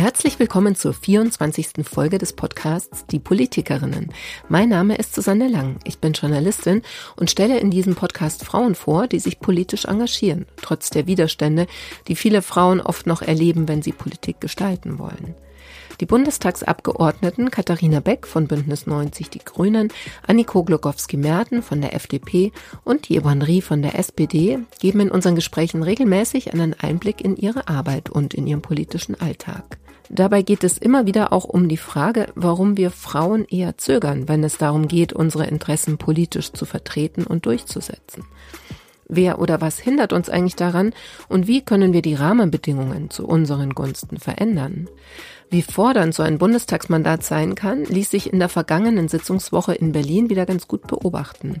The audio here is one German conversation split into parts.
Herzlich willkommen zur 24. Folge des Podcasts Die Politikerinnen. Mein Name ist Susanne Lang. Ich bin Journalistin und stelle in diesem Podcast Frauen vor, die sich politisch engagieren, trotz der Widerstände, die viele Frauen oft noch erleben, wenn sie Politik gestalten wollen. Die Bundestagsabgeordneten Katharina Beck von Bündnis 90 Die Grünen, Anniko Glogowski-Merten von der FDP und Jeban Rie von der SPD geben in unseren Gesprächen regelmäßig einen Einblick in ihre Arbeit und in ihren politischen Alltag. Dabei geht es immer wieder auch um die Frage, warum wir Frauen eher zögern, wenn es darum geht, unsere Interessen politisch zu vertreten und durchzusetzen. Wer oder was hindert uns eigentlich daran und wie können wir die Rahmenbedingungen zu unseren Gunsten verändern? Wie fordernd so ein Bundestagsmandat sein kann, ließ sich in der vergangenen Sitzungswoche in Berlin wieder ganz gut beobachten.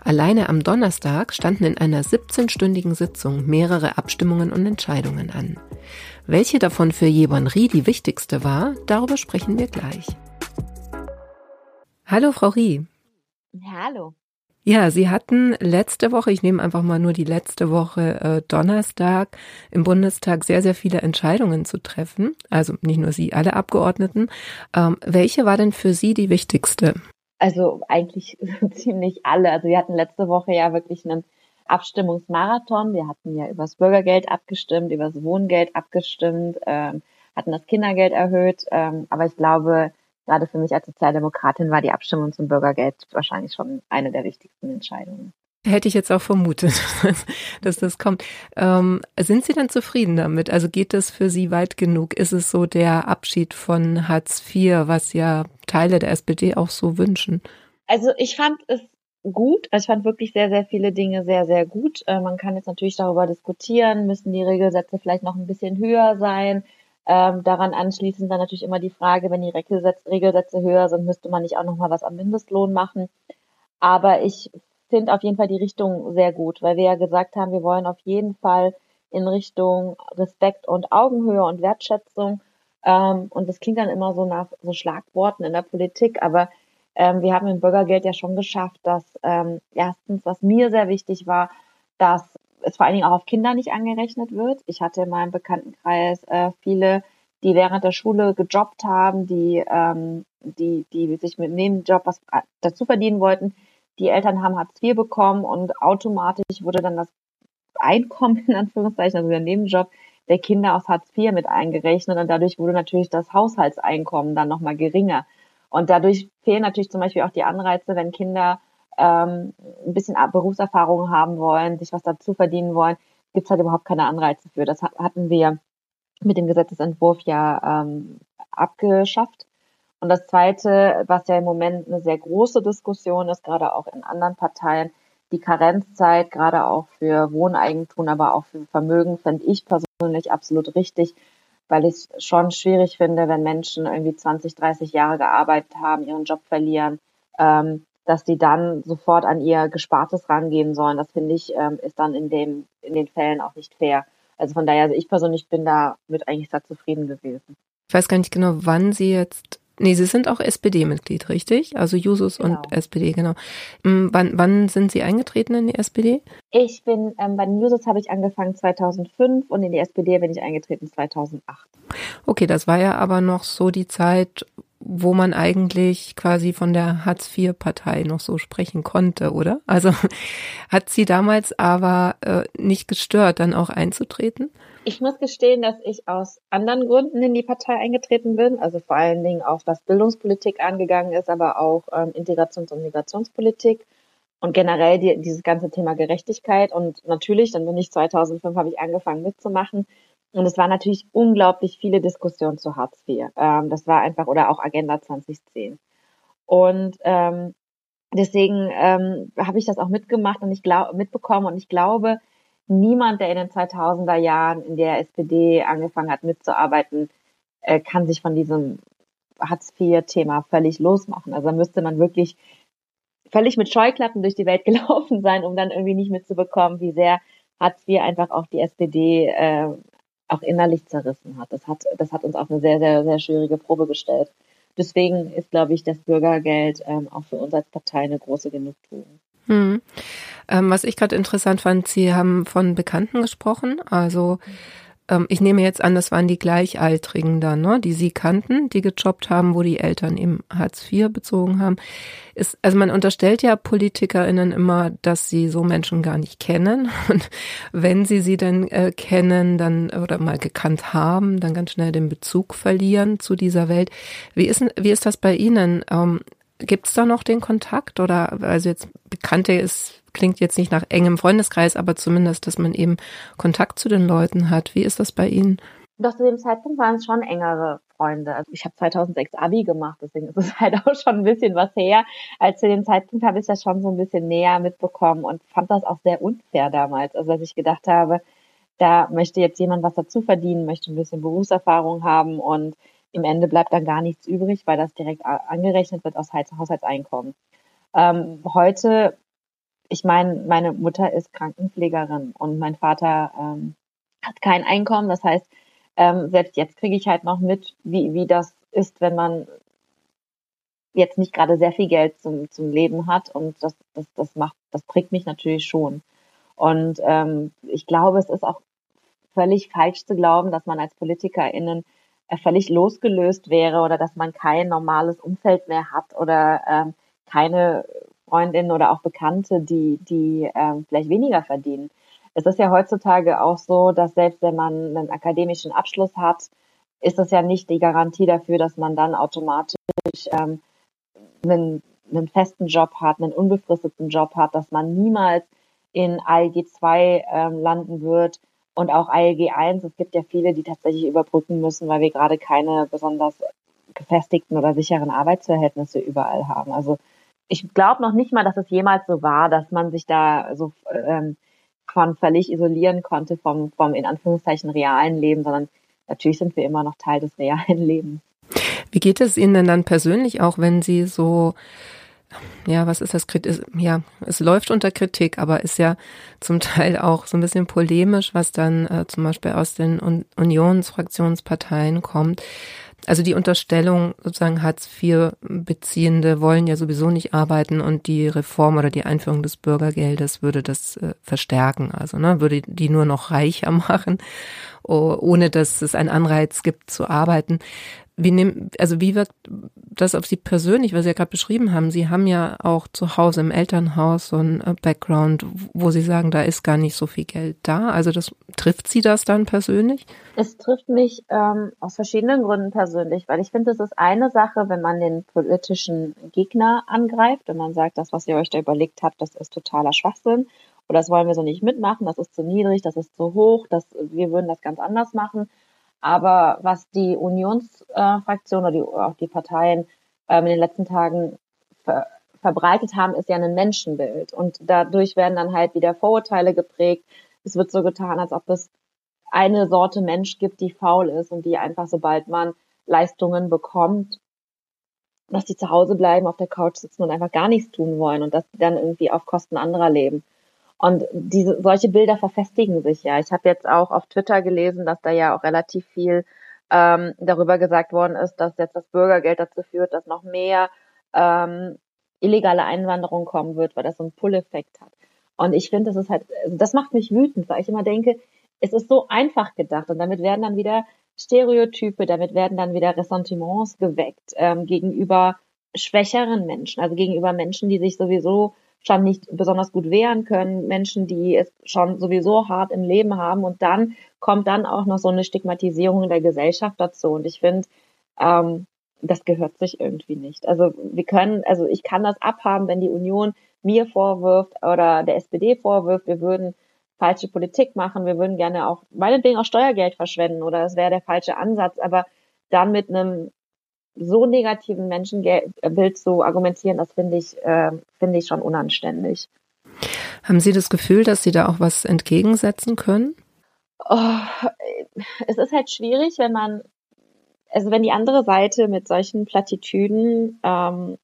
Alleine am Donnerstag standen in einer 17-stündigen Sitzung mehrere Abstimmungen und Entscheidungen an. Welche davon für Jebon Rie die wichtigste war, darüber sprechen wir gleich. Hallo, Frau Rie. Hallo. Ja, Sie hatten letzte Woche, ich nehme einfach mal nur die letzte Woche äh, Donnerstag im Bundestag sehr, sehr viele Entscheidungen zu treffen. Also nicht nur Sie, alle Abgeordneten. Ähm, welche war denn für Sie die wichtigste? Also eigentlich ziemlich alle. Also wir hatten letzte Woche ja wirklich einen Abstimmungsmarathon. Wir hatten ja übers Bürgergeld abgestimmt, übers Wohngeld abgestimmt, ähm, hatten das Kindergeld erhöht. Ähm, aber ich glaube, gerade für mich als Sozialdemokratin war die Abstimmung zum Bürgergeld wahrscheinlich schon eine der wichtigsten Entscheidungen. Hätte ich jetzt auch vermutet, dass das kommt. Ähm, sind Sie dann zufrieden damit? Also geht das für Sie weit genug? Ist es so der Abschied von Hartz IV, was ja Teile der SPD auch so wünschen? Also ich fand es gut. Also ich fand wirklich sehr, sehr viele Dinge sehr, sehr gut. Äh, man kann jetzt natürlich darüber diskutieren, müssen die Regelsätze vielleicht noch ein bisschen höher sein. Ähm, daran anschließend dann natürlich immer die Frage, wenn die Regelsätze höher sind, müsste man nicht auch noch mal was am Mindestlohn machen. Aber ich finde auf jeden Fall die Richtung sehr gut, weil wir ja gesagt haben, wir wollen auf jeden Fall in Richtung Respekt und Augenhöhe und Wertschätzung. Ähm, und das klingt dann immer so nach so Schlagworten in der Politik, aber ähm, wir haben im Bürgergeld ja schon geschafft, dass ähm, erstens, was mir sehr wichtig war, dass es vor allen Dingen auch auf Kinder nicht angerechnet wird. Ich hatte in meinem Bekanntenkreis äh, viele, die während der Schule gejobbt haben, die, ähm, die, die sich mit dem Nebenjob was dazu verdienen wollten. Die Eltern haben Hartz IV bekommen und automatisch wurde dann das Einkommen, in Anführungszeichen, also der Nebenjob der Kinder aus Hartz IV mit eingerechnet und dadurch wurde natürlich das Haushaltseinkommen dann nochmal geringer. Und dadurch fehlen natürlich zum Beispiel auch die Anreize, wenn Kinder ähm, ein bisschen Berufserfahrung haben wollen, sich was dazu verdienen wollen, gibt es halt überhaupt keine Anreize für. Das hatten wir mit dem Gesetzesentwurf ja ähm, abgeschafft. Und das Zweite, was ja im Moment eine sehr große Diskussion ist, gerade auch in anderen Parteien, die Karenzzeit, gerade auch für Wohneigentum, aber auch für Vermögen, fände ich persönlich absolut richtig, weil ich es schon schwierig finde, wenn Menschen irgendwie 20, 30 Jahre gearbeitet haben, ihren Job verlieren, ähm, dass die dann sofort an ihr Gespartes rangehen sollen. Das finde ich, ähm, ist dann in dem, in den Fällen auch nicht fair. Also von daher, also ich persönlich bin da mit eigentlich sehr zufrieden gewesen. Ich weiß gar nicht genau, wann Sie jetzt Nee, Sie sind auch SPD-Mitglied, richtig? Also Jusus genau. und SPD, genau. Mm, wann, wann sind Sie eingetreten in die SPD? Ich bin, ähm, bei den Jusos habe ich angefangen 2005 und in die SPD bin ich eingetreten 2008. Okay, das war ja aber noch so die Zeit, wo man eigentlich quasi von der Hartz-IV-Partei noch so sprechen konnte, oder? Also hat sie damals aber äh, nicht gestört, dann auch einzutreten? Ich muss gestehen, dass ich aus anderen Gründen in die Partei eingetreten bin, also vor allen Dingen auch was Bildungspolitik angegangen ist, aber auch ähm, Integrations- und Migrationspolitik und generell die, dieses ganze Thema Gerechtigkeit. Und natürlich, dann bin ich 2005, habe ich angefangen mitzumachen und es waren natürlich unglaublich viele Diskussionen zu Hartz IV. Ähm, das war einfach, oder auch Agenda 2010. Und ähm, deswegen ähm, habe ich das auch mitgemacht und ich glaube, mitbekommen und ich glaube, niemand, der in den 2000er Jahren in der SPD angefangen hat mitzuarbeiten, äh, kann sich von diesem Hartz IV-Thema völlig losmachen. Also müsste man wirklich völlig mit Scheuklappen durch die Welt gelaufen sein, um dann irgendwie nicht mitzubekommen, wie sehr Hartz IV einfach auch die SPD äh, auch innerlich zerrissen hat. Das hat, das hat uns auf eine sehr, sehr, sehr schwierige Probe gestellt. Deswegen ist, glaube ich, das Bürgergeld ähm, auch für uns als Partei eine große Genugtuung. Hm. Ähm, was ich gerade interessant fand, Sie haben von Bekannten gesprochen. Also ähm, ich nehme jetzt an, das waren die Gleichaltrigen dann, ne, die Sie kannten, die gejobbt haben, wo die Eltern eben Hartz IV bezogen haben. Ist, also man unterstellt ja PolitikerInnen immer, dass sie so Menschen gar nicht kennen. Und wenn sie sie denn äh, kennen, dann oder mal gekannt haben, dann ganz schnell den Bezug verlieren zu dieser Welt. Wie ist, wie ist das bei Ihnen? Ähm, Gibt es da noch den Kontakt oder also jetzt Bekannte ist klingt jetzt nicht nach engem Freundeskreis, aber zumindest, dass man eben Kontakt zu den Leuten hat. Wie ist das bei Ihnen? Doch zu dem Zeitpunkt waren es schon engere Freunde. Also ich habe 2006 Abi gemacht, deswegen ist es halt auch schon ein bisschen was her. Als zu dem Zeitpunkt habe ich das schon so ein bisschen näher mitbekommen und fand das auch sehr unfair damals. Also dass ich gedacht habe, da möchte jetzt jemand was dazu verdienen, möchte ein bisschen Berufserfahrung haben und im Ende bleibt dann gar nichts übrig, weil das direkt angerechnet wird aus Haushaltseinkommen. Ähm, heute, ich meine, meine Mutter ist Krankenpflegerin und mein Vater ähm, hat kein Einkommen. Das heißt, ähm, selbst jetzt kriege ich halt noch mit, wie, wie das ist, wenn man jetzt nicht gerade sehr viel Geld zum, zum Leben hat und das, das, das macht, das prägt mich natürlich schon. Und ähm, ich glaube, es ist auch völlig falsch zu glauben, dass man als PolitikerInnen völlig losgelöst wäre oder dass man kein normales Umfeld mehr hat oder ähm, keine Freundinnen oder auch Bekannte, die, die ähm, vielleicht weniger verdienen. Es ist ja heutzutage auch so, dass selbst wenn man einen akademischen Abschluss hat, ist das ja nicht die Garantie dafür, dass man dann automatisch ähm, einen, einen festen Job hat, einen unbefristeten Job hat, dass man niemals in ALG 2 ähm, landen wird, und auch ALG 1. Es gibt ja viele, die tatsächlich überbrücken müssen, weil wir gerade keine besonders gefestigten oder sicheren Arbeitsverhältnisse überall haben. Also ich glaube noch nicht mal, dass es jemals so war, dass man sich da so ähm, von völlig isolieren konnte vom, vom in Anführungszeichen realen Leben, sondern natürlich sind wir immer noch Teil des realen Lebens. Wie geht es Ihnen denn dann persönlich auch, wenn Sie so ja, was ist das? Ja, es läuft unter Kritik, aber ist ja zum Teil auch so ein bisschen polemisch, was dann äh, zum Beispiel aus den Un Unionsfraktionsparteien kommt. Also die Unterstellung, sozusagen Hartz-IV-Beziehende wollen ja sowieso nicht arbeiten und die Reform oder die Einführung des Bürgergeldes würde das äh, verstärken. Also ne, würde die nur noch reicher machen, ohne dass es einen Anreiz gibt zu arbeiten. Wie nehm, also wie wirkt das auf Sie persönlich, was Sie ja gerade beschrieben haben? Sie haben ja auch zu Hause im Elternhaus so ein äh, Background, wo Sie sagen, da ist gar nicht so viel Geld da. Also das trifft Sie das dann persönlich? Es trifft mich ähm, aus verschiedenen Gründen persönlich, weil ich finde, es ist eine Sache, wenn man den politischen Gegner angreift, wenn man sagt, das, was ihr euch da überlegt habt, das ist totaler Schwachsinn oder das wollen wir so nicht mitmachen, das ist zu niedrig, das ist zu hoch, das, wir würden das ganz anders machen aber was die Unionsfraktion oder die, auch die Parteien ähm, in den letzten Tagen ver verbreitet haben, ist ja ein Menschenbild. Und dadurch werden dann halt wieder Vorurteile geprägt. Es wird so getan, als ob es eine Sorte Mensch gibt, die faul ist und die einfach, sobald man Leistungen bekommt, dass die zu Hause bleiben, auf der Couch sitzen und einfach gar nichts tun wollen und dass die dann irgendwie auf Kosten anderer leben. Und diese solche Bilder verfestigen sich ja. Ich habe jetzt auch auf Twitter gelesen, dass da ja auch relativ viel ähm, darüber gesagt worden ist, dass jetzt das Bürgergeld dazu führt, dass noch mehr ähm, illegale Einwanderung kommen wird, weil das so einen Pull-Effekt hat. Und ich finde, das ist halt, also das macht mich wütend, weil ich immer denke, es ist so einfach gedacht und damit werden dann wieder Stereotype, damit werden dann wieder Ressentiments geweckt ähm, gegenüber schwächeren Menschen, also gegenüber Menschen, die sich sowieso schon nicht besonders gut wehren können, Menschen, die es schon sowieso hart im Leben haben. Und dann kommt dann auch noch so eine Stigmatisierung in der Gesellschaft dazu. Und ich finde, ähm, das gehört sich irgendwie nicht. Also wir können, also ich kann das abhaben, wenn die Union mir vorwirft oder der SPD vorwirft, wir würden falsche Politik machen, wir würden gerne auch meinetwegen auch Steuergeld verschwenden oder es wäre der falsche Ansatz, aber dann mit einem so negativen Menschenbild zu argumentieren, das finde ich, äh, finde ich schon unanständig. Haben Sie das Gefühl, dass Sie da auch was entgegensetzen können? Oh, es ist halt schwierig, wenn man, also wenn die andere Seite mit solchen Plattitüden ähm,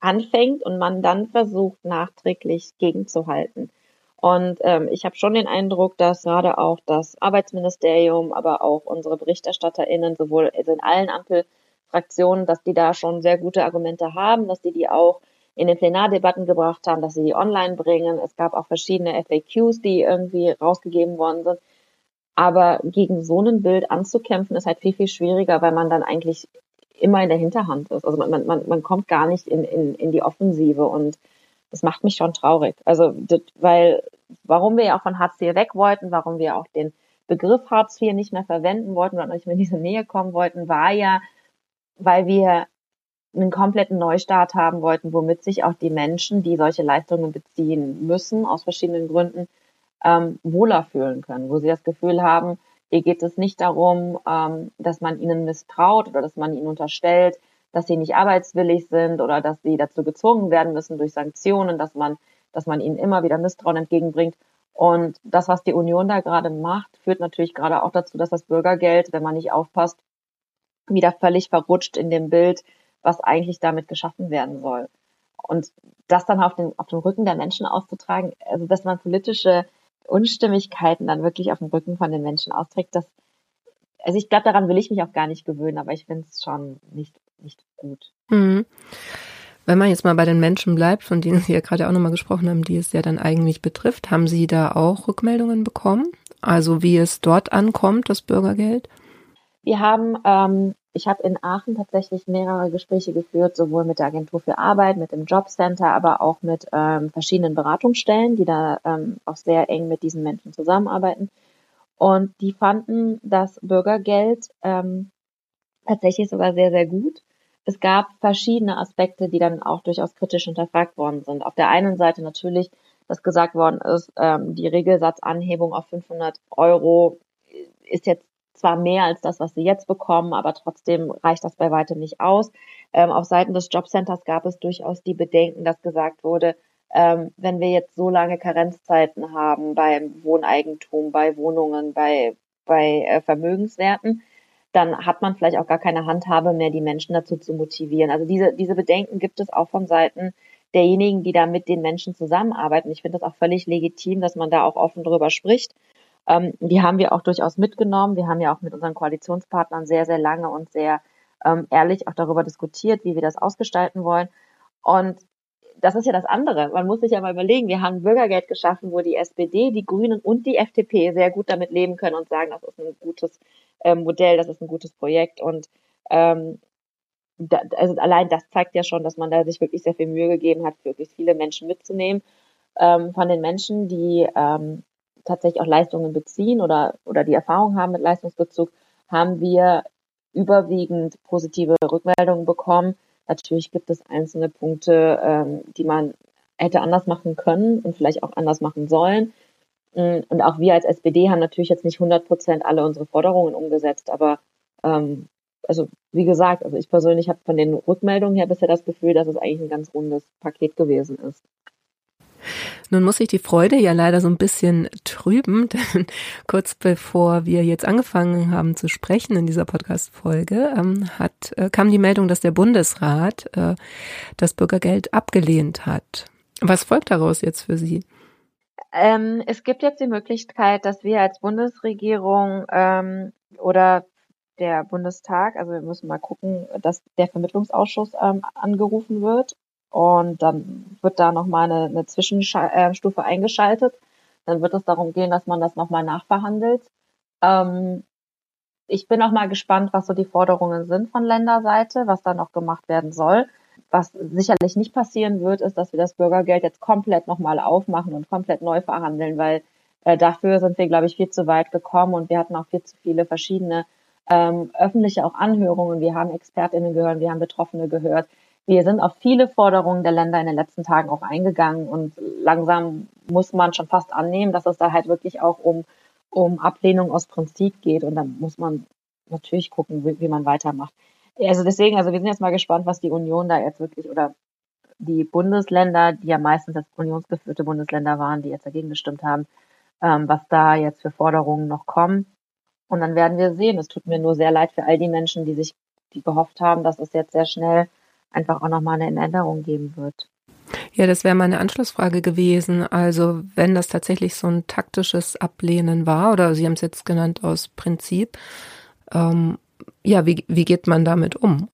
anfängt und man dann versucht, nachträglich gegenzuhalten. Und ähm, ich habe schon den Eindruck, dass gerade auch das Arbeitsministerium, aber auch unsere BerichterstatterInnen sowohl also in allen Ampel Fraktionen, dass die da schon sehr gute Argumente haben, dass die die auch in den Plenardebatten gebracht haben, dass sie die online bringen. Es gab auch verschiedene FAQs, die irgendwie rausgegeben worden sind. Aber gegen so ein Bild anzukämpfen, ist halt viel, viel schwieriger, weil man dann eigentlich immer in der Hinterhand ist. Also man, man, man kommt gar nicht in, in, in die Offensive und das macht mich schon traurig. Also, das, weil, warum wir ja auch von Hartz IV weg wollten, warum wir auch den Begriff Hartz IV nicht mehr verwenden wollten oder nicht mehr in diese Nähe kommen wollten, war ja, weil wir einen kompletten Neustart haben wollten, womit sich auch die Menschen, die solche Leistungen beziehen müssen, aus verschiedenen Gründen, ähm, wohler fühlen können, wo sie das Gefühl haben, hier geht es nicht darum, ähm, dass man ihnen misstraut oder dass man ihnen unterstellt, dass sie nicht arbeitswillig sind oder dass sie dazu gezwungen werden müssen durch Sanktionen, dass man, dass man ihnen immer wieder Misstrauen entgegenbringt. Und das, was die Union da gerade macht, führt natürlich gerade auch dazu, dass das Bürgergeld, wenn man nicht aufpasst, wieder völlig verrutscht in dem Bild, was eigentlich damit geschaffen werden soll. Und das dann auf den, auf dem Rücken der Menschen auszutragen, also dass man politische Unstimmigkeiten dann wirklich auf dem Rücken von den Menschen austrägt, das, also ich glaube, daran will ich mich auch gar nicht gewöhnen, aber ich finde es schon nicht, nicht gut. Mhm. Wenn man jetzt mal bei den Menschen bleibt, von denen Sie ja gerade auch nochmal gesprochen haben, die es ja dann eigentlich betrifft, haben Sie da auch Rückmeldungen bekommen? Also wie es dort ankommt, das Bürgergeld? Wir haben ähm, ich habe in Aachen tatsächlich mehrere Gespräche geführt, sowohl mit der Agentur für Arbeit, mit dem Jobcenter, aber auch mit ähm, verschiedenen Beratungsstellen, die da ähm, auch sehr eng mit diesen Menschen zusammenarbeiten. Und die fanden das Bürgergeld ähm, tatsächlich sogar sehr, sehr gut. Es gab verschiedene Aspekte, die dann auch durchaus kritisch hinterfragt worden sind. Auf der einen Seite natürlich, dass gesagt worden ist, ähm, die Regelsatzanhebung auf 500 Euro ist jetzt zwar mehr als das, was sie jetzt bekommen, aber trotzdem reicht das bei weitem nicht aus. Ähm, auf Seiten des Jobcenters gab es durchaus die Bedenken, dass gesagt wurde, ähm, wenn wir jetzt so lange Karenzzeiten haben beim Wohneigentum, bei Wohnungen, bei, bei äh, Vermögenswerten, dann hat man vielleicht auch gar keine Handhabe mehr, die Menschen dazu zu motivieren. Also diese, diese Bedenken gibt es auch von Seiten derjenigen, die da mit den Menschen zusammenarbeiten. Ich finde das auch völlig legitim, dass man da auch offen drüber spricht. Ähm, die haben wir auch durchaus mitgenommen. Wir haben ja auch mit unseren Koalitionspartnern sehr, sehr lange und sehr ähm, ehrlich auch darüber diskutiert, wie wir das ausgestalten wollen. Und das ist ja das andere. Man muss sich ja mal überlegen, wir haben Bürgergeld geschaffen, wo die SPD, die Grünen und die FDP sehr gut damit leben können und sagen, das ist ein gutes ähm, Modell, das ist ein gutes Projekt. Und ähm, da, also allein das zeigt ja schon, dass man da sich wirklich sehr viel Mühe gegeben hat, wirklich viele Menschen mitzunehmen. Ähm, von den Menschen, die ähm, tatsächlich auch Leistungen beziehen oder, oder die Erfahrung haben mit Leistungsbezug, haben wir überwiegend positive Rückmeldungen bekommen. Natürlich gibt es einzelne Punkte, ähm, die man hätte anders machen können und vielleicht auch anders machen sollen. Mm, und auch wir als SPD haben natürlich jetzt nicht 100 Prozent alle unsere Forderungen umgesetzt, aber ähm, also wie gesagt, also ich persönlich habe von den Rückmeldungen her bisher das Gefühl, dass es eigentlich ein ganz rundes Paket gewesen ist. Nun muss ich die Freude ja leider so ein bisschen trüben, denn kurz bevor wir jetzt angefangen haben zu sprechen in dieser Podcast-Folge, ähm, äh, kam die Meldung, dass der Bundesrat äh, das Bürgergeld abgelehnt hat. Was folgt daraus jetzt für Sie? Ähm, es gibt jetzt die Möglichkeit, dass wir als Bundesregierung ähm, oder der Bundestag, also wir müssen mal gucken, dass der Vermittlungsausschuss ähm, angerufen wird und dann wird da nochmal eine, eine Zwischenstufe eingeschaltet. Dann wird es darum gehen, dass man das nochmal nachverhandelt. Ähm, ich bin auch mal gespannt, was so die Forderungen sind von Länderseite, was da noch gemacht werden soll. Was sicherlich nicht passieren wird, ist, dass wir das Bürgergeld jetzt komplett nochmal aufmachen und komplett neu verhandeln, weil äh, dafür sind wir, glaube ich, viel zu weit gekommen und wir hatten auch viel zu viele verschiedene ähm, öffentliche auch Anhörungen. Wir haben Expertinnen gehört, wir haben Betroffene gehört. Wir sind auf viele Forderungen der Länder in den letzten Tagen auch eingegangen und langsam muss man schon fast annehmen, dass es da halt wirklich auch um, um Ablehnung aus Prinzip geht und dann muss man natürlich gucken, wie, wie man weitermacht. Also deswegen, also wir sind jetzt mal gespannt, was die Union da jetzt wirklich oder die Bundesländer, die ja meistens das unionsgeführte Bundesländer waren, die jetzt dagegen gestimmt haben, ähm, was da jetzt für Forderungen noch kommen. Und dann werden wir sehen. Es tut mir nur sehr leid für all die Menschen, die sich, die gehofft haben, dass es jetzt sehr schnell einfach auch nochmal eine Änderung geben wird. Ja, das wäre meine Anschlussfrage gewesen. Also wenn das tatsächlich so ein taktisches Ablehnen war, oder Sie haben es jetzt genannt aus Prinzip, ähm, ja, wie, wie geht man damit um?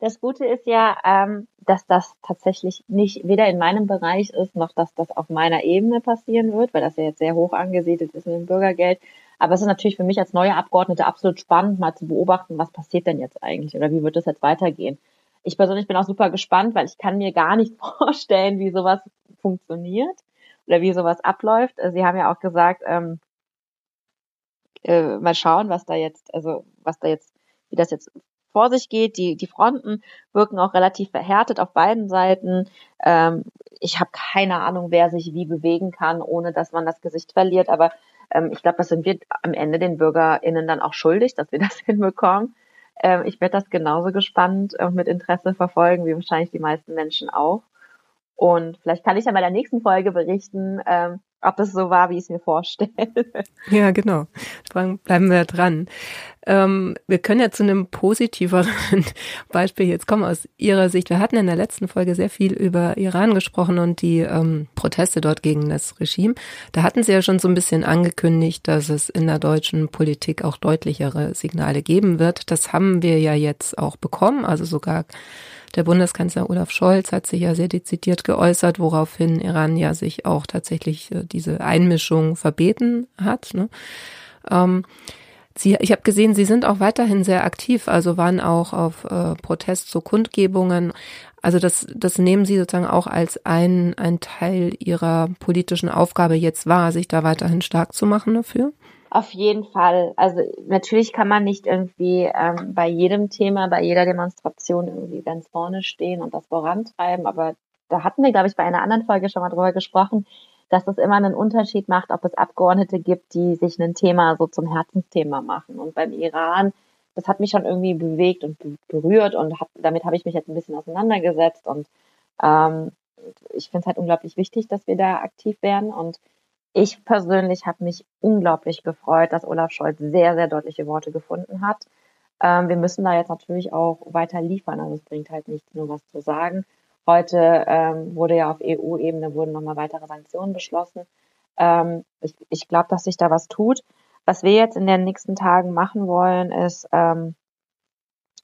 Das Gute ist ja, ähm, dass das tatsächlich nicht weder in meinem Bereich ist, noch dass das auf meiner Ebene passieren wird, weil das ja jetzt sehr hoch angesiedelt ist mit dem Bürgergeld. Aber es ist natürlich für mich als neue Abgeordnete absolut spannend, mal zu beobachten, was passiert denn jetzt eigentlich oder wie wird es jetzt weitergehen. Ich persönlich bin auch super gespannt, weil ich kann mir gar nicht vorstellen, wie sowas funktioniert oder wie sowas abläuft. Sie haben ja auch gesagt, ähm, äh, mal schauen, was da jetzt, also was da jetzt, wie das jetzt vor sich geht. Die, die Fronten wirken auch relativ verhärtet auf beiden Seiten. Ähm, ich habe keine Ahnung, wer sich wie bewegen kann, ohne dass man das Gesicht verliert. Aber ähm, ich glaube, das sind wir am Ende den BürgerInnen dann auch schuldig, dass wir das hinbekommen. Ähm, ich werde das genauso gespannt und mit Interesse verfolgen, wie wahrscheinlich die meisten Menschen auch. Und vielleicht kann ich ja bei der nächsten Folge berichten, ähm, ob es so war, wie ich es mir vorstelle. Ja, genau. Bleiben wir dran. Ähm, wir können ja zu einem positiveren Beispiel jetzt kommen aus Ihrer Sicht. Wir hatten in der letzten Folge sehr viel über Iran gesprochen und die ähm, Proteste dort gegen das Regime. Da hatten Sie ja schon so ein bisschen angekündigt, dass es in der deutschen Politik auch deutlichere Signale geben wird. Das haben wir ja jetzt auch bekommen, also sogar der Bundeskanzler Olaf Scholz hat sich ja sehr dezidiert geäußert, woraufhin Iran ja sich auch tatsächlich äh, diese Einmischung verbeten hat. Ne? Ähm, Sie, ich habe gesehen, Sie sind auch weiterhin sehr aktiv, also waren auch auf äh, Protest zu Kundgebungen. Also das, das nehmen Sie sozusagen auch als ein, ein Teil Ihrer politischen Aufgabe jetzt wahr, sich da weiterhin stark zu machen dafür? Auf jeden Fall. Also natürlich kann man nicht irgendwie ähm, bei jedem Thema, bei jeder Demonstration irgendwie ganz vorne stehen und das vorantreiben, aber da hatten wir, glaube ich, bei einer anderen Folge schon mal drüber gesprochen, dass es immer einen Unterschied macht, ob es Abgeordnete gibt, die sich ein Thema so zum Herzensthema machen. Und beim Iran, das hat mich schon irgendwie bewegt und berührt und hab, damit habe ich mich jetzt ein bisschen auseinandergesetzt und ähm, ich finde es halt unglaublich wichtig, dass wir da aktiv werden und ich persönlich habe mich unglaublich gefreut, dass Olaf Scholz sehr, sehr deutliche Worte gefunden hat. Ähm, wir müssen da jetzt natürlich auch weiter liefern. Also es bringt halt nicht nur was zu sagen. Heute ähm, wurde ja auf EU-Ebene wurden nochmal weitere Sanktionen beschlossen. Ähm, ich ich glaube, dass sich da was tut. Was wir jetzt in den nächsten Tagen machen wollen, ist, ähm,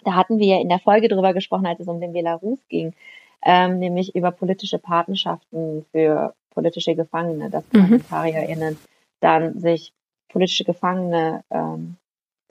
da hatten wir ja in der Folge drüber gesprochen, als es um den Belarus ging, ähm, nämlich über politische Partnerschaften für politische Gefangene, dass mhm. ParlamentarierInnen dann sich politische Gefangene ähm,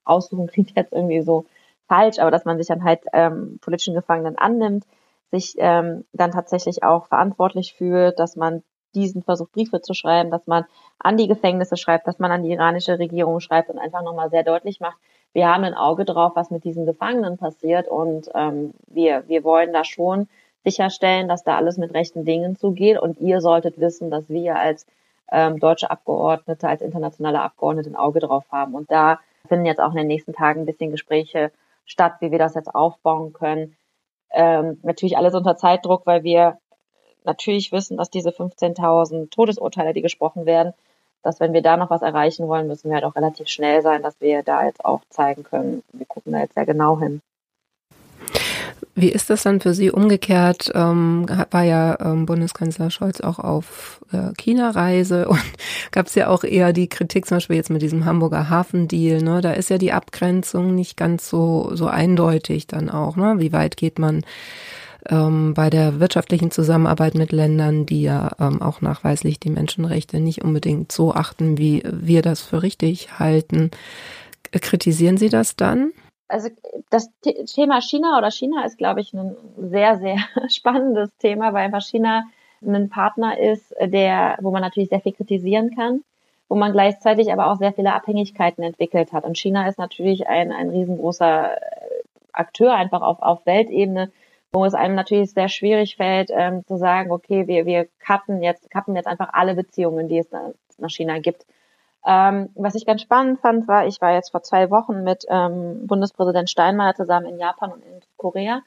aussuchen, klingt jetzt irgendwie so falsch, aber dass man sich dann halt ähm, politischen Gefangenen annimmt, sich ähm, dann tatsächlich auch verantwortlich fühlt, dass man diesen versucht, Briefe zu schreiben, dass man an die Gefängnisse schreibt, dass man an die iranische Regierung schreibt und einfach nochmal sehr deutlich macht, wir haben ein Auge drauf, was mit diesen Gefangenen passiert und ähm, wir, wir wollen da schon sicherstellen, dass da alles mit rechten Dingen zugeht. Und ihr solltet wissen, dass wir als ähm, deutsche Abgeordnete, als internationale Abgeordnete ein Auge drauf haben. Und da finden jetzt auch in den nächsten Tagen ein bisschen Gespräche statt, wie wir das jetzt aufbauen können. Ähm, natürlich alles unter Zeitdruck, weil wir natürlich wissen, dass diese 15.000 Todesurteile, die gesprochen werden, dass wenn wir da noch was erreichen wollen, müssen wir halt auch relativ schnell sein, dass wir da jetzt auch zeigen können. Wir gucken da jetzt sehr genau hin. Wie ist das dann für Sie umgekehrt? Ähm, war ja ähm, Bundeskanzler Scholz auch auf äh, China-Reise und gab es ja auch eher die Kritik, zum Beispiel jetzt mit diesem Hamburger Hafendeal. Ne? Da ist ja die Abgrenzung nicht ganz so so eindeutig dann auch. Ne? Wie weit geht man ähm, bei der wirtschaftlichen Zusammenarbeit mit Ländern, die ja ähm, auch nachweislich die Menschenrechte nicht unbedingt so achten, wie wir das für richtig halten? Kritisieren Sie das dann? Also das Thema China oder China ist, glaube ich, ein sehr, sehr spannendes Thema, weil einfach China ein Partner ist, der, wo man natürlich sehr viel kritisieren kann, wo man gleichzeitig aber auch sehr viele Abhängigkeiten entwickelt hat. Und China ist natürlich ein, ein riesengroßer äh, Akteur einfach auf, auf Weltebene, wo es einem natürlich sehr schwierig fällt, ähm, zu sagen, okay, wir, wir cutten jetzt, cutten jetzt einfach alle Beziehungen, die es nach China gibt. Ähm, was ich ganz spannend fand, war, ich war jetzt vor zwei Wochen mit ähm, Bundespräsident Steinmeier zusammen in Japan und in Korea.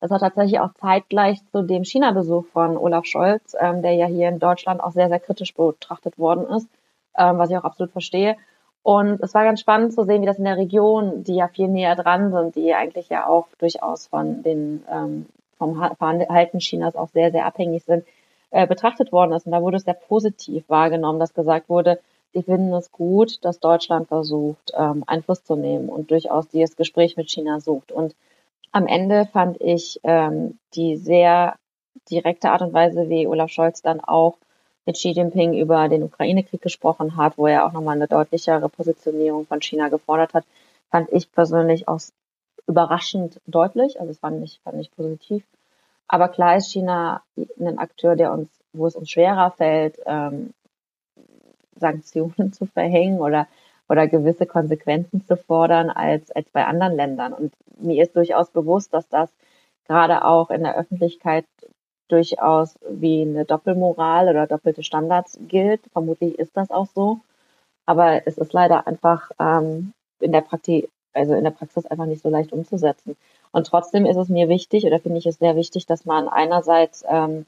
Das war tatsächlich auch zeitgleich zu dem China-Besuch von Olaf Scholz, ähm, der ja hier in Deutschland auch sehr, sehr kritisch betrachtet worden ist, ähm, was ich auch absolut verstehe. Und es war ganz spannend zu sehen, wie das in der Region, die ja viel näher dran sind, die eigentlich ja auch durchaus von den ähm, vom Verhalten Chinas auch sehr, sehr abhängig sind, äh, betrachtet worden ist. Und da wurde es sehr positiv wahrgenommen, dass gesagt wurde, die finden es gut, dass Deutschland versucht, ähm, Einfluss zu nehmen und durchaus dieses Gespräch mit China sucht. Und am Ende fand ich ähm, die sehr direkte Art und Weise, wie Olaf Scholz dann auch mit Xi Jinping über den Ukraine-Krieg gesprochen hat, wo er auch nochmal eine deutlichere Positionierung von China gefordert hat, fand ich persönlich auch überraschend deutlich. Also es fand ich, fand ich positiv. Aber klar ist China ein Akteur, der uns, wo es uns schwerer fällt, ähm, Sanktionen zu verhängen oder oder gewisse Konsequenzen zu fordern als, als bei anderen Ländern. Und mir ist durchaus bewusst, dass das gerade auch in der Öffentlichkeit durchaus wie eine Doppelmoral oder doppelte Standards gilt. Vermutlich ist das auch so. Aber es ist leider einfach ähm, in der Praxis, also in der Praxis einfach nicht so leicht umzusetzen. Und trotzdem ist es mir wichtig oder finde ich es sehr wichtig, dass man einerseits ähm,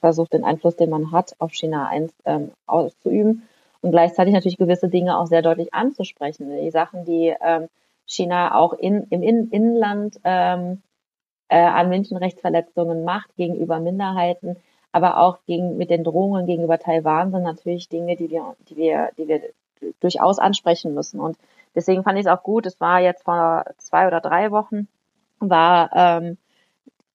versucht, den Einfluss, den man hat, auf China eins, ähm, auszuüben und gleichzeitig natürlich gewisse Dinge auch sehr deutlich anzusprechen. Die Sachen, die ähm, China auch in, im in Inland ähm, äh, an Menschenrechtsverletzungen macht gegenüber Minderheiten, aber auch gegen, mit den Drohungen gegenüber Taiwan sind natürlich Dinge, die wir, die wir, die wir durchaus ansprechen müssen. Und deswegen fand ich es auch gut. Es war jetzt vor zwei oder drei Wochen war ähm,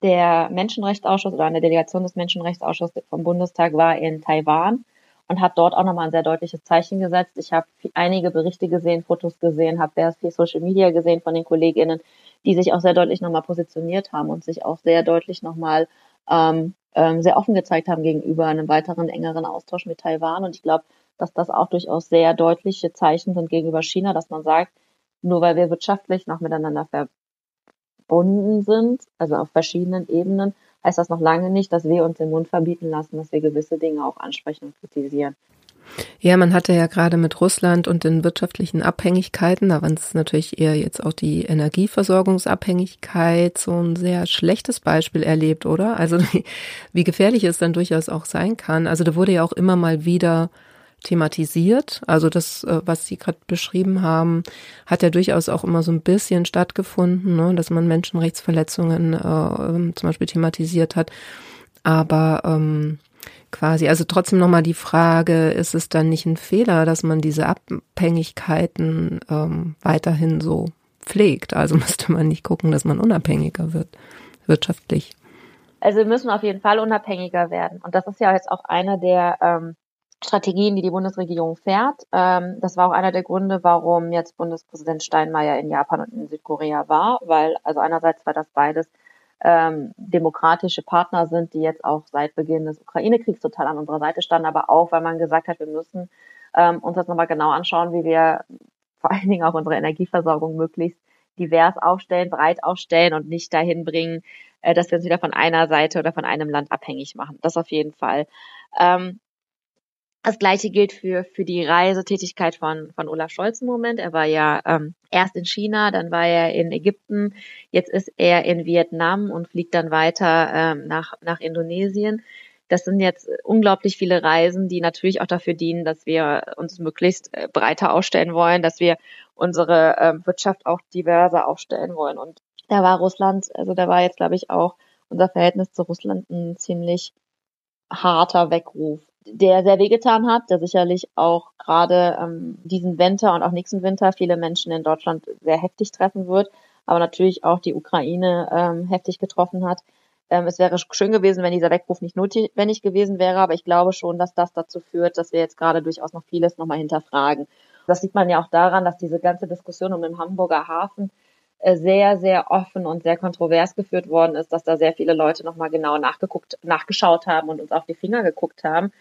der Menschenrechtsausschuss oder eine Delegation des Menschenrechtsausschusses vom Bundestag war in Taiwan und hat dort auch nochmal ein sehr deutliches Zeichen gesetzt. Ich habe einige Berichte gesehen, Fotos gesehen, habe sehr viel Social Media gesehen von den KollegInnen, die sich auch sehr deutlich nochmal positioniert haben und sich auch sehr deutlich nochmal ähm, ähm, sehr offen gezeigt haben gegenüber einem weiteren engeren Austausch mit Taiwan. Und ich glaube, dass das auch durchaus sehr deutliche Zeichen sind gegenüber China, dass man sagt, nur weil wir wirtschaftlich noch miteinander verbunden sind, also auf verschiedenen Ebenen, heißt das noch lange nicht, dass wir uns den Mund verbieten lassen, dass wir gewisse Dinge auch ansprechen und kritisieren. Ja, man hatte ja gerade mit Russland und den wirtschaftlichen Abhängigkeiten, da war es natürlich eher jetzt auch die Energieversorgungsabhängigkeit, so ein sehr schlechtes Beispiel erlebt, oder? Also wie, wie gefährlich es dann durchaus auch sein kann. Also da wurde ja auch immer mal wieder thematisiert. Also das, äh, was Sie gerade beschrieben haben, hat ja durchaus auch immer so ein bisschen stattgefunden, ne, dass man Menschenrechtsverletzungen äh, ähm, zum Beispiel thematisiert hat. Aber ähm, quasi, also trotzdem nochmal die Frage, ist es dann nicht ein Fehler, dass man diese Abhängigkeiten ähm, weiterhin so pflegt? Also müsste man nicht gucken, dass man unabhängiger wird, wirtschaftlich. Also wir müssen auf jeden Fall unabhängiger werden. Und das ist ja jetzt auch einer der ähm, Strategien, die die Bundesregierung fährt. Ähm, das war auch einer der Gründe, warum jetzt Bundespräsident Steinmeier in Japan und in Südkorea war, weil also einerseits war das beides ähm, demokratische Partner sind, die jetzt auch seit Beginn des Ukraine-Kriegs total an unserer Seite standen, aber auch, weil man gesagt hat, wir müssen ähm, uns das nochmal genau anschauen, wie wir vor allen Dingen auch unsere Energieversorgung möglichst divers aufstellen, breit aufstellen und nicht dahin bringen, äh, dass wir uns wieder von einer Seite oder von einem Land abhängig machen. Das auf jeden Fall. Ähm, das gleiche gilt für, für die Reisetätigkeit von, von Olaf Scholz im Moment. Er war ja ähm, erst in China, dann war er in Ägypten, jetzt ist er in Vietnam und fliegt dann weiter ähm, nach, nach Indonesien. Das sind jetzt unglaublich viele Reisen, die natürlich auch dafür dienen, dass wir uns möglichst äh, breiter aufstellen wollen, dass wir unsere äh, Wirtschaft auch diverser aufstellen wollen. Und da war Russland, also da war jetzt, glaube ich, auch unser Verhältnis zu Russland ein ziemlich harter Weckruf der sehr wehgetan hat, der sicherlich auch gerade ähm, diesen Winter und auch nächsten Winter viele Menschen in Deutschland sehr heftig treffen wird, aber natürlich auch die Ukraine ähm, heftig getroffen hat. Ähm, es wäre schön gewesen, wenn dieser Weckruf nicht notwendig gewesen wäre, aber ich glaube schon, dass das dazu führt, dass wir jetzt gerade durchaus noch vieles nochmal hinterfragen. Das sieht man ja auch daran, dass diese ganze Diskussion um den Hamburger Hafen äh, sehr, sehr offen und sehr kontrovers geführt worden ist, dass da sehr viele Leute nochmal genau nachgeguckt, nachgeschaut haben und uns auf die Finger geguckt haben.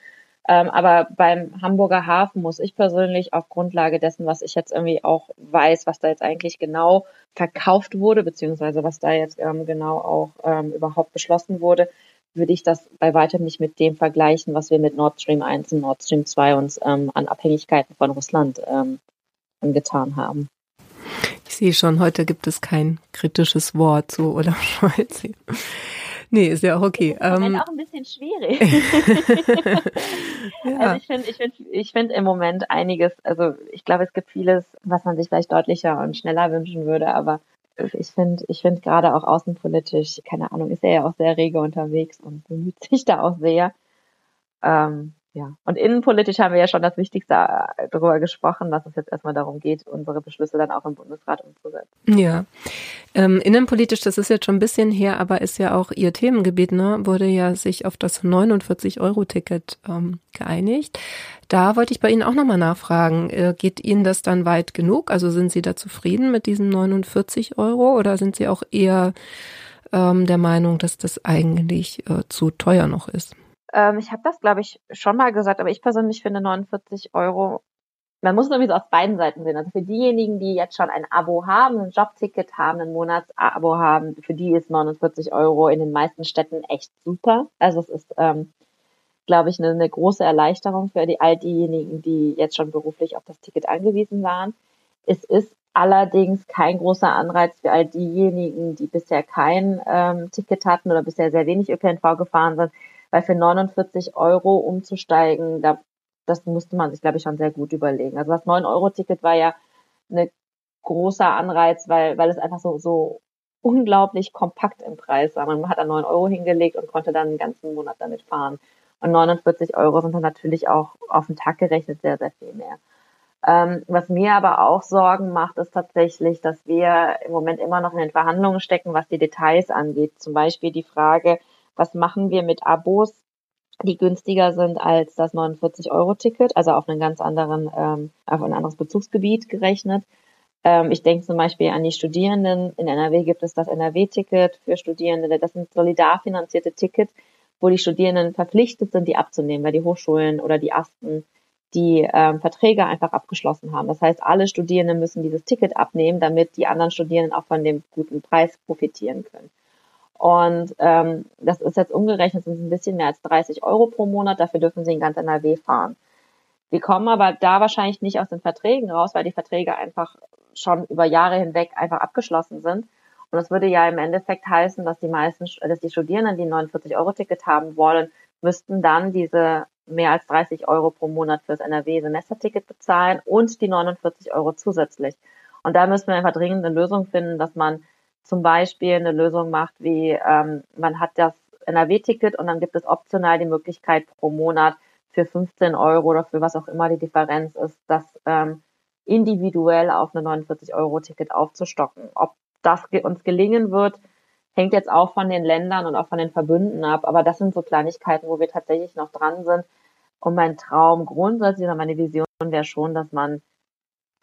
Ähm, aber beim Hamburger Hafen muss ich persönlich auf Grundlage dessen, was ich jetzt irgendwie auch weiß, was da jetzt eigentlich genau verkauft wurde, beziehungsweise was da jetzt ähm, genau auch ähm, überhaupt beschlossen wurde, würde ich das bei weitem nicht mit dem vergleichen, was wir mit Nord Stream 1 und Nord Stream 2 uns ähm, an Abhängigkeiten von Russland ähm, getan haben. Ich sehe schon, heute gibt es kein kritisches Wort zu Olaf Scholz. Nee, ist ja auch okay. Das ist ähm, auch ein bisschen schwierig. ja. Also ich finde ich finde, ich finde im Moment einiges, also ich glaube, es gibt vieles, was man sich vielleicht deutlicher und schneller wünschen würde, aber ich finde, ich finde gerade auch außenpolitisch, keine Ahnung, ist er ja auch sehr rege unterwegs und bemüht sich da auch sehr. Ähm, ja. Und innenpolitisch haben wir ja schon das Wichtigste äh, darüber gesprochen, dass es jetzt erstmal darum geht, unsere Beschlüsse dann auch im Bundesrat umzusetzen. Ja. Ähm, innenpolitisch, das ist jetzt schon ein bisschen her, aber ist ja auch Ihr Themengebiet, ne? Wurde ja sich auf das 49-Euro-Ticket ähm, geeinigt. Da wollte ich bei Ihnen auch nochmal nachfragen. Äh, geht Ihnen das dann weit genug? Also sind Sie da zufrieden mit diesen 49 Euro oder sind Sie auch eher ähm, der Meinung, dass das eigentlich äh, zu teuer noch ist? Ähm, ich habe das, glaube ich, schon mal gesagt, aber ich persönlich finde 49 Euro, man muss irgendwie so aus beiden Seiten sehen. Also für diejenigen, die jetzt schon ein Abo haben, ein Jobticket haben, ein Monatsabo haben, für die ist 49 Euro in den meisten Städten echt super. Also es ist, ähm, glaube ich, eine, eine große Erleichterung für die, all diejenigen, die jetzt schon beruflich auf das Ticket angewiesen waren. Es ist allerdings kein großer Anreiz für all diejenigen, die bisher kein ähm, Ticket hatten oder bisher sehr wenig ÖPNV gefahren sind, weil für 49 Euro umzusteigen, da, das musste man sich, glaube ich, schon sehr gut überlegen. Also das 9-Euro-Ticket war ja ein großer Anreiz, weil, weil es einfach so, so unglaublich kompakt im Preis war. Man hat da 9 Euro hingelegt und konnte dann einen ganzen Monat damit fahren. Und 49 Euro sind dann natürlich auch auf den Tag gerechnet sehr, sehr viel mehr. Ähm, was mir aber auch Sorgen macht, ist tatsächlich, dass wir im Moment immer noch in den Verhandlungen stecken, was die Details angeht. Zum Beispiel die Frage, was machen wir mit Abos, die günstiger sind als das 49-Euro-Ticket, also auf einen ganz anderen, ähm, auf ein anderes Bezugsgebiet gerechnet. Ähm, ich denke zum Beispiel an die Studierenden. In NRW gibt es das NRW-Ticket für Studierende. Das sind solidarfinanzierte Tickets, wo die Studierenden verpflichtet sind, die abzunehmen, weil die Hochschulen oder die Asten die ähm, Verträge einfach abgeschlossen haben. Das heißt, alle Studierenden müssen dieses Ticket abnehmen, damit die anderen Studierenden auch von dem guten Preis profitieren können. Und ähm, das ist jetzt umgerechnet, sind ein bisschen mehr als 30 Euro pro Monat. Dafür dürfen sie in ganz NRW fahren. Wir kommen aber da wahrscheinlich nicht aus den Verträgen raus, weil die Verträge einfach schon über Jahre hinweg einfach abgeschlossen sind. Und das würde ja im Endeffekt heißen, dass die meisten, dass die Studierenden, die ein 49-Euro-Ticket haben wollen, müssten dann diese mehr als 30 Euro pro Monat fürs NRW-Semesterticket bezahlen und die 49 Euro zusätzlich. Und da müssen wir einfach dringend eine Lösung finden, dass man zum Beispiel eine Lösung macht, wie ähm, man hat das NRW-Ticket und dann gibt es optional die Möglichkeit pro Monat für 15 Euro oder für was auch immer die Differenz ist, das ähm, individuell auf ein 49-Euro-Ticket aufzustocken. Ob das ge uns gelingen wird, hängt jetzt auch von den Ländern und auch von den Verbünden ab. Aber das sind so Kleinigkeiten, wo wir tatsächlich noch dran sind. Und mein Traum grundsätzlich oder meine Vision wäre schon, dass man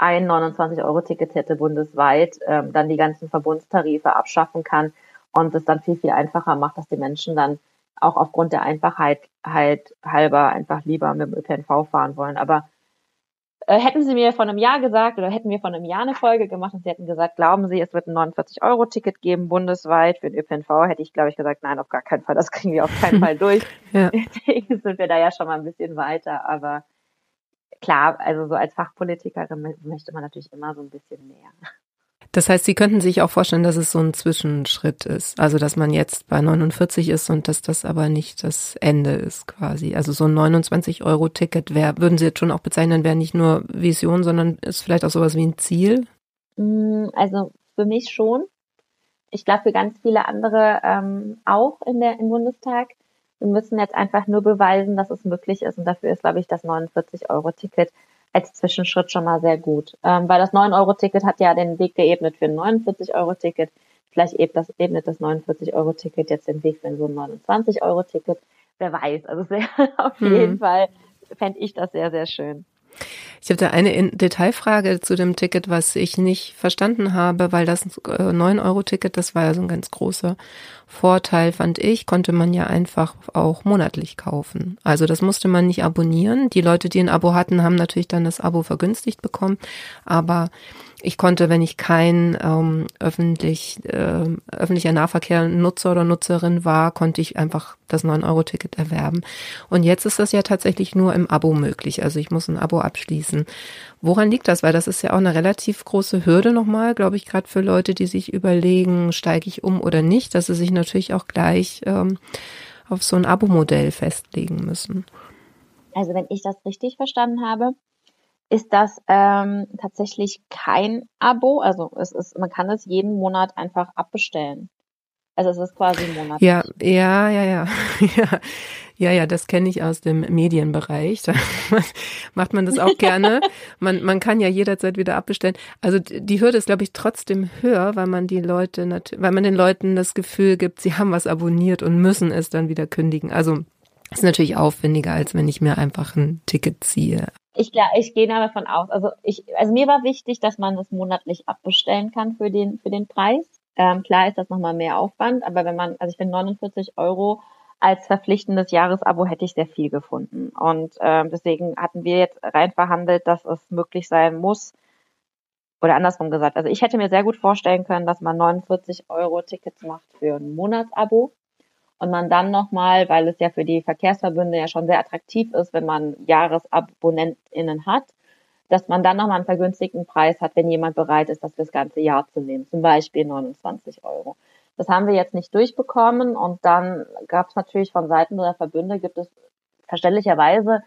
ein 29-Euro-Ticket hätte bundesweit, ähm, dann die ganzen Verbundstarife abschaffen kann und es dann viel, viel einfacher macht, dass die Menschen dann auch aufgrund der Einfachheit halt halber einfach lieber mit dem ÖPNV fahren wollen. Aber äh, hätten Sie mir vor einem Jahr gesagt oder hätten wir vor einem Jahr eine Folge gemacht und Sie hätten gesagt, glauben Sie, es wird ein 49-Euro-Ticket geben bundesweit für den ÖPNV, hätte ich, glaube ich, gesagt, nein, auf gar keinen Fall, das kriegen wir auf keinen Fall durch. ja. Deswegen sind wir da ja schon mal ein bisschen weiter, aber klar, also so als Fachpolitikerin möchte man natürlich immer so ein bisschen mehr. Das heißt, Sie könnten sich auch vorstellen, dass es so ein Zwischenschritt ist. Also, dass man jetzt bei 49 ist und dass das aber nicht das Ende ist quasi. Also, so ein 29-Euro-Ticket wäre, würden Sie jetzt schon auch bezeichnen, wäre nicht nur Vision, sondern ist vielleicht auch sowas wie ein Ziel? Mm, also, für mich schon. Ich glaube, für ganz viele andere ähm, auch in der, im Bundestag. Wir müssen jetzt einfach nur beweisen, dass es möglich ist. Und dafür ist, glaube ich, das 49-Euro-Ticket als Zwischenschritt schon mal sehr gut. Ähm, weil das 9-Euro-Ticket hat ja den Weg geebnet für ein 49-Euro-Ticket. Vielleicht ebnet das, ebnet das 49-Euro-Ticket jetzt den Weg für so ein 29-Euro-Ticket. Wer weiß. Also sehr, auf hm. jeden Fall fände ich das sehr, sehr schön. Ich habe da eine Detailfrage zu dem Ticket, was ich nicht verstanden habe, weil das 9-Euro-Ticket, das war ja so ein ganz großer Vorteil, fand ich, konnte man ja einfach auch monatlich kaufen. Also das musste man nicht abonnieren. Die Leute, die ein Abo hatten, haben natürlich dann das Abo vergünstigt bekommen, aber ich konnte, wenn ich kein ähm, öffentlich, äh, öffentlicher Nahverkehr Nutzer oder Nutzerin war, konnte ich einfach das 9-Euro-Ticket erwerben. Und jetzt ist das ja tatsächlich nur im Abo möglich. Also ich muss ein Abo abschließen. Woran liegt das? Weil das ist ja auch eine relativ große Hürde nochmal, glaube ich, gerade für Leute, die sich überlegen, steige ich um oder nicht, dass sie sich natürlich auch gleich ähm, auf so ein Abo-Modell festlegen müssen. Also wenn ich das richtig verstanden habe, ist das ähm, tatsächlich kein Abo. Also es ist, man kann es jeden Monat einfach abbestellen. Also es ist quasi monatlich. Ja, ja, ja, ja. ja. Ja, ja, das kenne ich aus dem Medienbereich. Da macht man das auch gerne. Man, man kann ja jederzeit wieder abbestellen. Also die Hürde ist, glaube ich, trotzdem höher, weil man die Leute, weil man den Leuten das Gefühl gibt, sie haben was abonniert und müssen es dann wieder kündigen. Also ist natürlich aufwendiger, als wenn ich mir einfach ein Ticket ziehe. Ich, ich gehe davon aus. Also ich, also mir war wichtig, dass man das monatlich abbestellen kann für den, für den Preis. Ähm, klar ist das nochmal mehr Aufwand, aber wenn man, also ich finde 49 Euro als verpflichtendes Jahresabo hätte ich sehr viel gefunden. Und ähm, deswegen hatten wir jetzt rein verhandelt, dass es möglich sein muss, oder andersrum gesagt, also ich hätte mir sehr gut vorstellen können, dass man 49 Euro Tickets macht für ein Monatsabo und man dann nochmal, weil es ja für die Verkehrsverbünde ja schon sehr attraktiv ist, wenn man JahresabonnentInnen hat, dass man dann nochmal einen vergünstigten Preis hat, wenn jemand bereit ist, das fürs ganze Jahr zu nehmen, zum Beispiel 29 Euro. Das haben wir jetzt nicht durchbekommen und dann gab es natürlich von Seiten der Verbünde, gibt es verständlicherweise,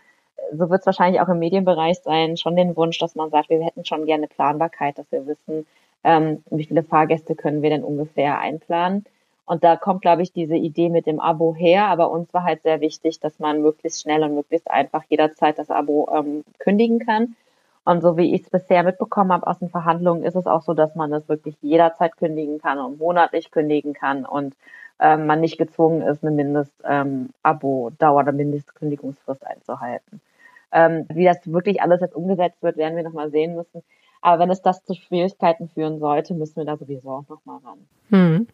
so wird es wahrscheinlich auch im Medienbereich sein, schon den Wunsch, dass man sagt, wir hätten schon gerne Planbarkeit, dass wir wissen, ähm, wie viele Fahrgäste können wir denn ungefähr einplanen. Und da kommt, glaube ich, diese Idee mit dem Abo her. Aber uns war halt sehr wichtig, dass man möglichst schnell und möglichst einfach jederzeit das Abo ähm, kündigen kann. Und so wie ich es bisher mitbekommen habe aus den Verhandlungen, ist es auch so, dass man das wirklich jederzeit kündigen kann und monatlich kündigen kann und ähm, man nicht gezwungen ist, eine Mindest-Abo-Dauer ähm, oder Mindestkündigungsfrist einzuhalten. Ähm, wie das wirklich alles jetzt umgesetzt wird, werden wir nochmal sehen müssen. Aber wenn es das zu Schwierigkeiten führen sollte, müssen wir da sowieso auch nochmal ran. Hm.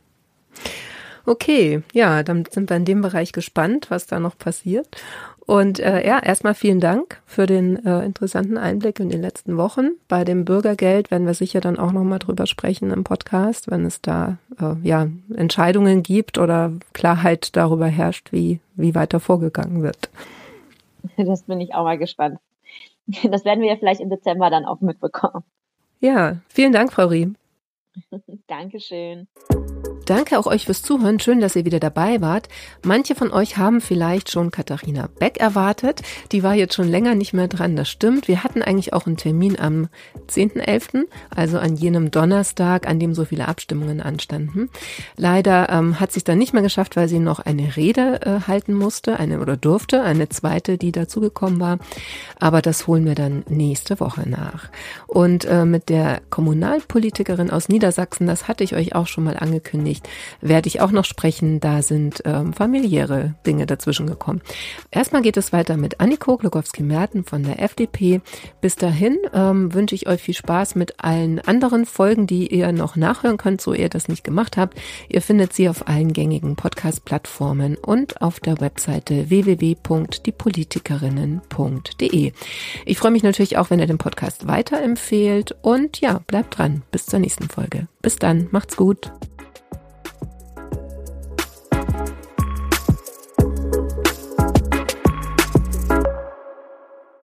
Okay, ja, dann sind wir in dem Bereich gespannt, was da noch passiert. Und äh, ja, erstmal vielen Dank für den äh, interessanten Einblick in die letzten Wochen. Bei dem Bürgergeld werden wir sicher dann auch nochmal drüber sprechen im Podcast, wenn es da äh, ja Entscheidungen gibt oder Klarheit darüber herrscht, wie, wie weiter vorgegangen wird. Das bin ich auch mal gespannt. Das werden wir ja vielleicht im Dezember dann auch mitbekommen. Ja, vielen Dank, Frau Riem. Dankeschön. Danke auch euch fürs Zuhören. Schön, dass ihr wieder dabei wart. Manche von euch haben vielleicht schon Katharina Beck erwartet. Die war jetzt schon länger nicht mehr dran. Das stimmt. Wir hatten eigentlich auch einen Termin am 10.11., also an jenem Donnerstag, an dem so viele Abstimmungen anstanden. Leider ähm, hat sich dann nicht mehr geschafft, weil sie noch eine Rede äh, halten musste, eine oder durfte, eine zweite, die dazugekommen war. Aber das holen wir dann nächste Woche nach. Und äh, mit der Kommunalpolitikerin aus Niedersachsen, das hatte ich euch auch schon mal angekündigt, werde ich auch noch sprechen. Da sind ähm, familiäre Dinge dazwischen gekommen. Erstmal geht es weiter mit Anniko Glukowski-Merten von der FDP. Bis dahin ähm, wünsche ich euch viel Spaß mit allen anderen Folgen, die ihr noch nachhören könnt, so ihr das nicht gemacht habt. Ihr findet sie auf allen gängigen Podcast-Plattformen und auf der Webseite www.diepolitikerinnen.de. Ich freue mich natürlich auch, wenn ihr den Podcast weiterempfehlt und ja, bleibt dran. Bis zur nächsten Folge. Bis dann, macht's gut.